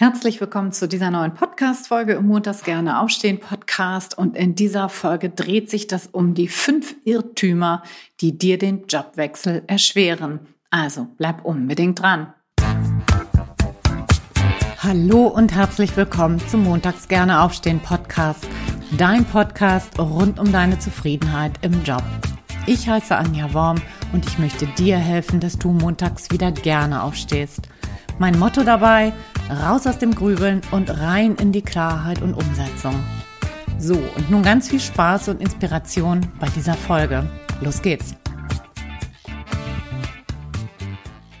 Herzlich willkommen zu dieser neuen Podcast-Folge im Montags gerne aufstehen Podcast. Und in dieser Folge dreht sich das um die fünf Irrtümer, die dir den Jobwechsel erschweren. Also bleib unbedingt dran. Hallo und herzlich willkommen zum Montags gerne aufstehen Podcast. Dein Podcast rund um deine Zufriedenheit im Job. Ich heiße Anja Worm und ich möchte dir helfen, dass du montags wieder gerne aufstehst. Mein Motto dabei, raus aus dem Grübeln und rein in die Klarheit und Umsetzung. So, und nun ganz viel Spaß und Inspiration bei dieser Folge. Los geht's!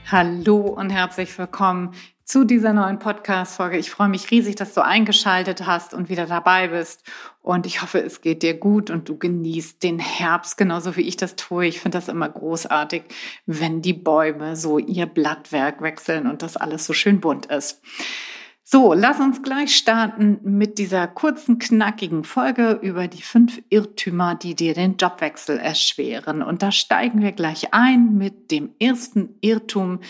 Hallo und herzlich willkommen zu dieser neuen Podcast-Folge. Ich freue mich riesig, dass du eingeschaltet hast und wieder dabei bist. Und ich hoffe, es geht dir gut und du genießt den Herbst genauso wie ich das tue. Ich finde das immer großartig, wenn die Bäume so ihr Blattwerk wechseln und das alles so schön bunt ist. So, lass uns gleich starten mit dieser kurzen, knackigen Folge über die fünf Irrtümer, die dir den Jobwechsel erschweren. Und da steigen wir gleich ein mit dem ersten Irrtum,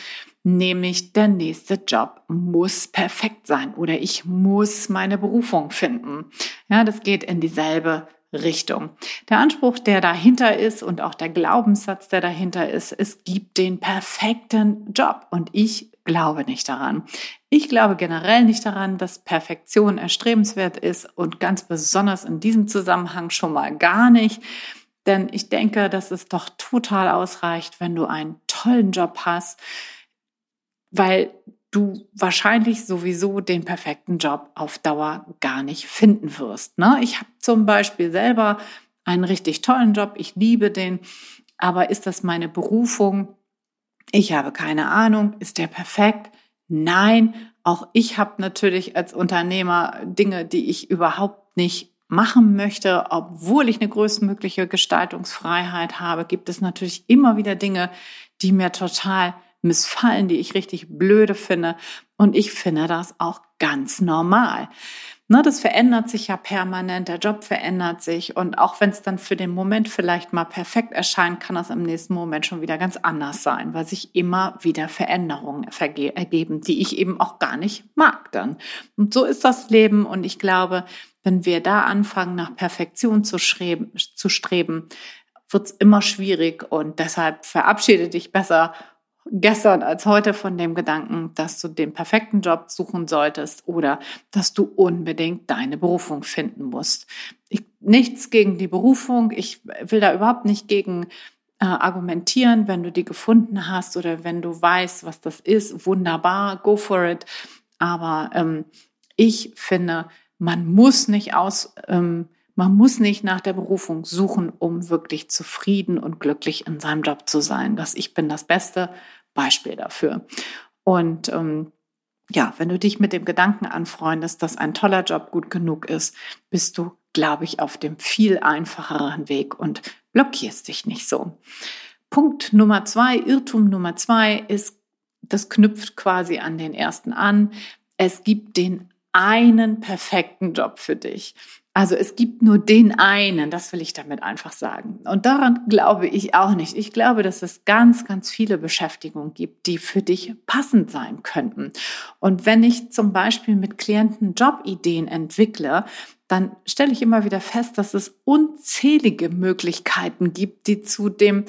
nämlich der nächste Job muss perfekt sein oder ich muss meine Berufung finden. Ja, das geht in dieselbe Richtung. Der Anspruch, der dahinter ist und auch der Glaubenssatz, der dahinter ist, es gibt den perfekten Job und ich glaube nicht daran. Ich glaube generell nicht daran, dass Perfektion erstrebenswert ist und ganz besonders in diesem Zusammenhang schon mal gar nicht. Denn ich denke, dass es doch total ausreicht, wenn du einen tollen Job hast, weil du wahrscheinlich sowieso den perfekten Job auf Dauer gar nicht finden wirst. Ne? Ich habe zum Beispiel selber einen richtig tollen Job, ich liebe den, aber ist das meine Berufung? Ich habe keine Ahnung, ist der perfekt? Nein, auch ich habe natürlich als Unternehmer Dinge, die ich überhaupt nicht machen möchte, obwohl ich eine größtmögliche Gestaltungsfreiheit habe, gibt es natürlich immer wieder Dinge, die mir total missfallen, die ich richtig blöde finde. Und ich finde das auch ganz normal. Ne, das verändert sich ja permanent, der Job verändert sich und auch wenn es dann für den Moment vielleicht mal perfekt erscheint, kann das im nächsten Moment schon wieder ganz anders sein, weil sich immer wieder Veränderungen ergeben, die ich eben auch gar nicht mag dann. Und so ist das Leben und ich glaube, wenn wir da anfangen, nach Perfektion zu, streben, zu streben wird es immer schwierig und deshalb verabschiede dich besser gestern als heute von dem Gedanken, dass du den perfekten Job suchen solltest oder dass du unbedingt deine Berufung finden musst. Ich, nichts gegen die Berufung. Ich will da überhaupt nicht gegen äh, argumentieren, wenn du die gefunden hast oder wenn du weißt, was das ist. Wunderbar, go for it. Aber ähm, ich finde, man muss nicht aus, ähm, man muss nicht nach der Berufung suchen, um wirklich zufrieden und glücklich in seinem Job zu sein. Das ich bin das Beste Beispiel dafür. Und ähm, ja, wenn du dich mit dem Gedanken anfreundest, dass ein toller Job gut genug ist, bist du, glaube ich, auf dem viel einfacheren Weg und blockierst dich nicht so. Punkt Nummer zwei, Irrtum Nummer zwei ist, das knüpft quasi an den ersten an. Es gibt den einen perfekten Job für dich. Also es gibt nur den einen, das will ich damit einfach sagen. Und daran glaube ich auch nicht. Ich glaube, dass es ganz, ganz viele Beschäftigungen gibt, die für dich passend sein könnten. Und wenn ich zum Beispiel mit Klienten Jobideen entwickle, dann stelle ich immer wieder fest, dass es unzählige Möglichkeiten gibt, die zu dem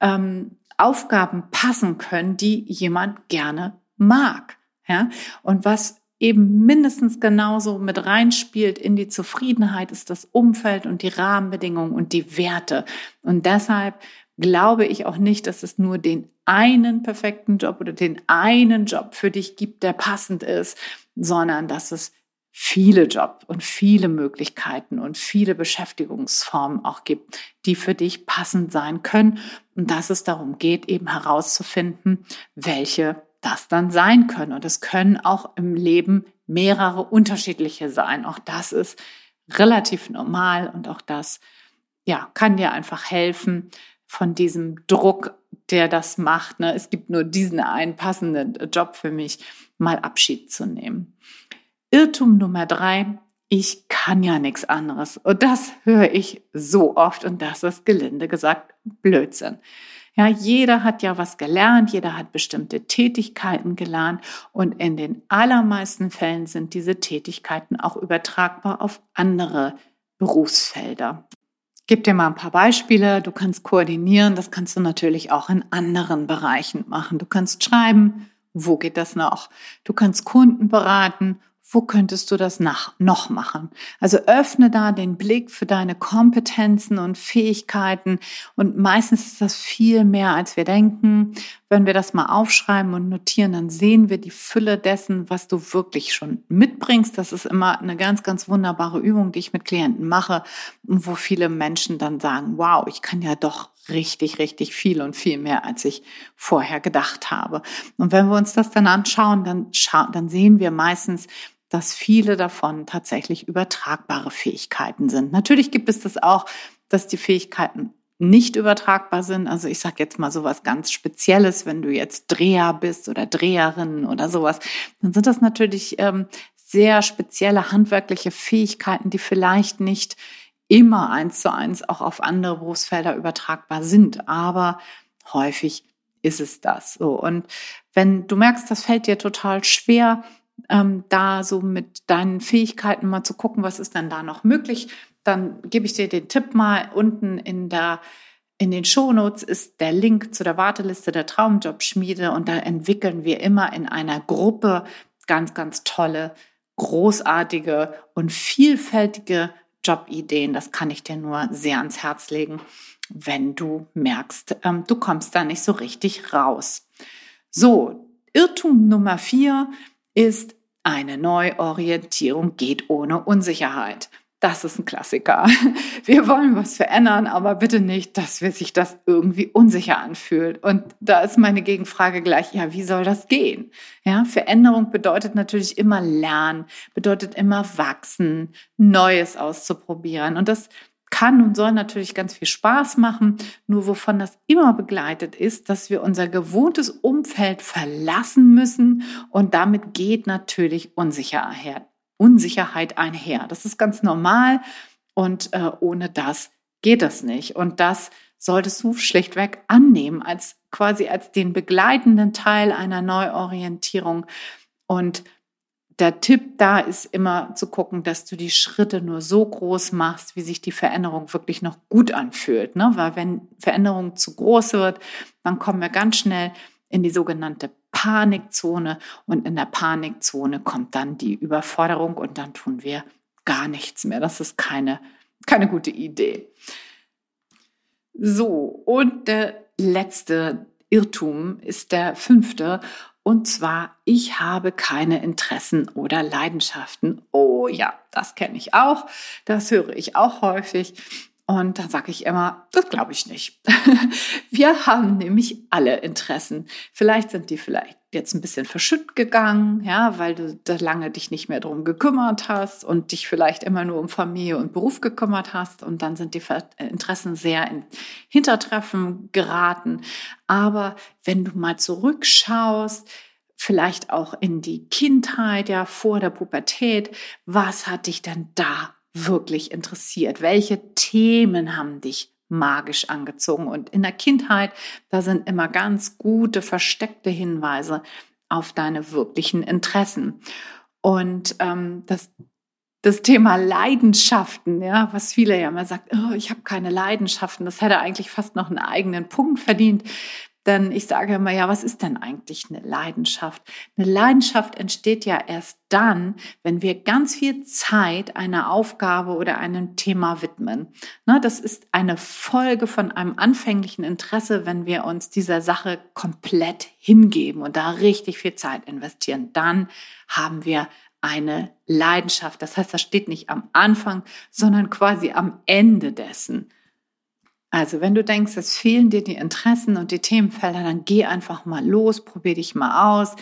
ähm, Aufgaben passen können, die jemand gerne mag. Ja? Und was eben mindestens genauso mit reinspielt in die Zufriedenheit, ist das Umfeld und die Rahmenbedingungen und die Werte. Und deshalb glaube ich auch nicht, dass es nur den einen perfekten Job oder den einen Job für dich gibt, der passend ist, sondern dass es viele Jobs und viele Möglichkeiten und viele Beschäftigungsformen auch gibt, die für dich passend sein können und dass es darum geht, eben herauszufinden, welche das dann sein können. Und es können auch im Leben mehrere unterschiedliche sein. Auch das ist relativ normal und auch das ja, kann dir einfach helfen von diesem Druck, der das macht. Ne? Es gibt nur diesen einen passenden Job für mich, mal Abschied zu nehmen. Irrtum Nummer drei, ich kann ja nichts anderes. Und das höre ich so oft und das ist gelinde gesagt Blödsinn. Ja, jeder hat ja was gelernt, jeder hat bestimmte Tätigkeiten gelernt und in den allermeisten Fällen sind diese Tätigkeiten auch übertragbar auf andere Berufsfelder. Ich gebe dir mal ein paar Beispiele. Du kannst koordinieren, das kannst du natürlich auch in anderen Bereichen machen. Du kannst schreiben, wo geht das noch? Du kannst Kunden beraten wo könntest du das nach, noch machen? Also öffne da den Blick für deine Kompetenzen und Fähigkeiten und meistens ist das viel mehr, als wir denken. Wenn wir das mal aufschreiben und notieren, dann sehen wir die Fülle dessen, was du wirklich schon mitbringst. Das ist immer eine ganz, ganz wunderbare Übung, die ich mit Klienten mache und wo viele Menschen dann sagen, wow, ich kann ja doch richtig, richtig viel und viel mehr, als ich vorher gedacht habe. Und wenn wir uns das dann anschauen, dann, dann sehen wir meistens, dass viele davon tatsächlich übertragbare Fähigkeiten sind. Natürlich gibt es das auch, dass die Fähigkeiten nicht übertragbar sind. Also ich sage jetzt mal so was ganz Spezielles, wenn du jetzt Dreher bist oder Dreherin oder sowas, dann sind das natürlich ähm, sehr spezielle handwerkliche Fähigkeiten, die vielleicht nicht immer eins zu eins auch auf andere Berufsfelder übertragbar sind, aber häufig ist es das so. Und wenn du merkst, das fällt dir total schwer, ähm, da so mit deinen Fähigkeiten mal zu gucken, was ist denn da noch möglich, dann gebe ich dir den Tipp mal unten in der in den Shownotes ist der Link zu der Warteliste der Traumjobschmiede und da entwickeln wir immer in einer Gruppe ganz, ganz tolle, großartige und vielfältige Jobideen. Das kann ich dir nur sehr ans Herz legen, wenn du merkst, ähm, du kommst da nicht so richtig raus. So, Irrtum Nummer vier ist eine Neuorientierung geht ohne Unsicherheit. Das ist ein Klassiker. Wir wollen was verändern, aber bitte nicht, dass wir sich das irgendwie unsicher anfühlt. Und da ist meine Gegenfrage gleich, ja, wie soll das gehen? Ja, Veränderung bedeutet natürlich immer lernen, bedeutet immer wachsen, Neues auszuprobieren. Und das kann und soll natürlich ganz viel Spaß machen. Nur wovon das immer begleitet ist, dass wir unser gewohntes Umfeld verlassen müssen und damit geht natürlich Unsicherheit, einher. Das ist ganz normal und äh, ohne das geht das nicht. Und das solltest du schlichtweg annehmen als quasi als den begleitenden Teil einer Neuorientierung und der Tipp da ist immer zu gucken, dass du die Schritte nur so groß machst, wie sich die Veränderung wirklich noch gut anfühlt. Ne? Weil wenn Veränderung zu groß wird, dann kommen wir ganz schnell in die sogenannte Panikzone und in der Panikzone kommt dann die Überforderung und dann tun wir gar nichts mehr. Das ist keine, keine gute Idee. So, und der letzte Irrtum ist der fünfte und zwar, ich habe keine Interessen oder Leidenschaften. Oh ja, das kenne ich auch. Das höre ich auch häufig. Und dann sage ich immer, das glaube ich nicht. Wir haben nämlich alle Interessen. Vielleicht sind die vielleicht jetzt ein bisschen verschütt gegangen, ja, weil du da lange dich nicht mehr drum gekümmert hast und dich vielleicht immer nur um Familie und Beruf gekümmert hast und dann sind die Interessen sehr in Hintertreffen geraten. Aber wenn du mal zurückschaust, vielleicht auch in die Kindheit, ja, vor der Pubertät, was hat dich denn da wirklich interessiert? Welche Themen haben dich magisch angezogen? Und in der Kindheit, da sind immer ganz gute, versteckte Hinweise auf deine wirklichen Interessen. Und ähm, das, das Thema Leidenschaften, ja, was viele ja immer sagt, oh, ich habe keine Leidenschaften, das hätte eigentlich fast noch einen eigenen Punkt verdient. Denn ich sage immer, ja, was ist denn eigentlich eine Leidenschaft? Eine Leidenschaft entsteht ja erst dann, wenn wir ganz viel Zeit einer Aufgabe oder einem Thema widmen. Ne, das ist eine Folge von einem anfänglichen Interesse, wenn wir uns dieser Sache komplett hingeben und da richtig viel Zeit investieren. Dann haben wir eine Leidenschaft. Das heißt, das steht nicht am Anfang, sondern quasi am Ende dessen. Also, wenn du denkst, es fehlen dir die Interessen und die Themenfelder, dann geh einfach mal los, probier dich mal aus.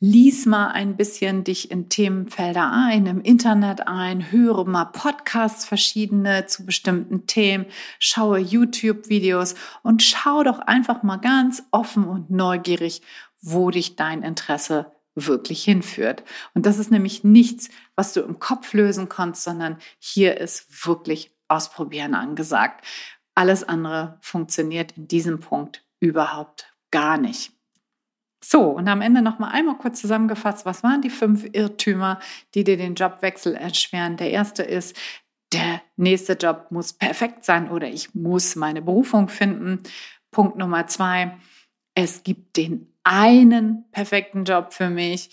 Lies mal ein bisschen dich in Themenfelder ein, im Internet ein, höre mal Podcasts verschiedene zu bestimmten Themen, schaue YouTube-Videos und schau doch einfach mal ganz offen und neugierig, wo dich dein Interesse wirklich hinführt. Und das ist nämlich nichts, was du im Kopf lösen kannst, sondern hier ist wirklich Ausprobieren angesagt. Alles andere funktioniert in diesem Punkt überhaupt gar nicht. So, und am Ende noch mal einmal kurz zusammengefasst, was waren die fünf Irrtümer, die dir den Jobwechsel erschweren? Der erste ist, der nächste Job muss perfekt sein oder ich muss meine Berufung finden. Punkt Nummer zwei, es gibt den einen perfekten Job für mich.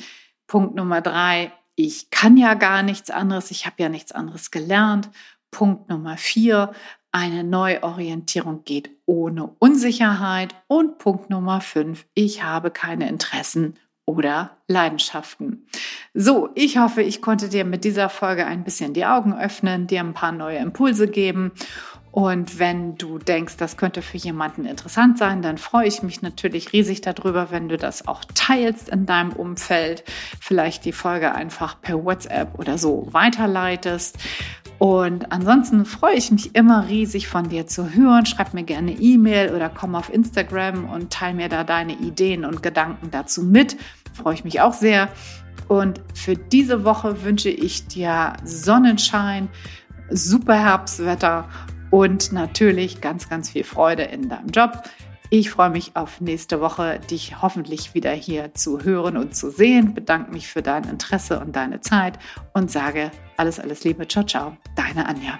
Punkt Nummer drei, ich kann ja gar nichts anderes, ich habe ja nichts anderes gelernt. Punkt Nummer vier, eine Neuorientierung geht ohne Unsicherheit. Und Punkt Nummer fünf, ich habe keine Interessen oder Leidenschaften. So, ich hoffe, ich konnte dir mit dieser Folge ein bisschen die Augen öffnen, dir ein paar neue Impulse geben. Und wenn du denkst, das könnte für jemanden interessant sein, dann freue ich mich natürlich riesig darüber, wenn du das auch teilst in deinem Umfeld. Vielleicht die Folge einfach per WhatsApp oder so weiterleitest. Und ansonsten freue ich mich immer riesig von dir zu hören. Schreib mir gerne E-Mail oder komm auf Instagram und teile mir da deine Ideen und Gedanken dazu mit. Freue ich mich auch sehr. Und für diese Woche wünsche ich dir Sonnenschein, super Herbstwetter und natürlich ganz, ganz viel Freude in deinem Job. Ich freue mich auf nächste Woche, dich hoffentlich wieder hier zu hören und zu sehen. Bedanke mich für dein Interesse und deine Zeit und sage alles, alles Liebe. Ciao, ciao. Deine Anja.